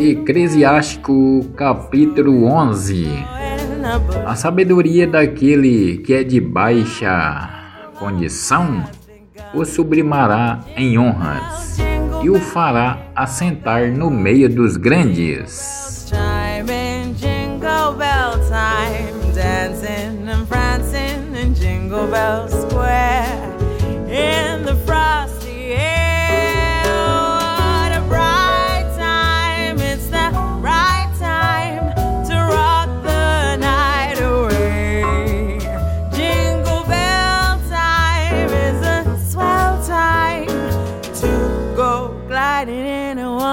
Eclesiástico capítulo 11 A sabedoria daquele que é de baixa condição o sublimará em honras e o fará assentar no meio dos grandes. Jingle Bell is a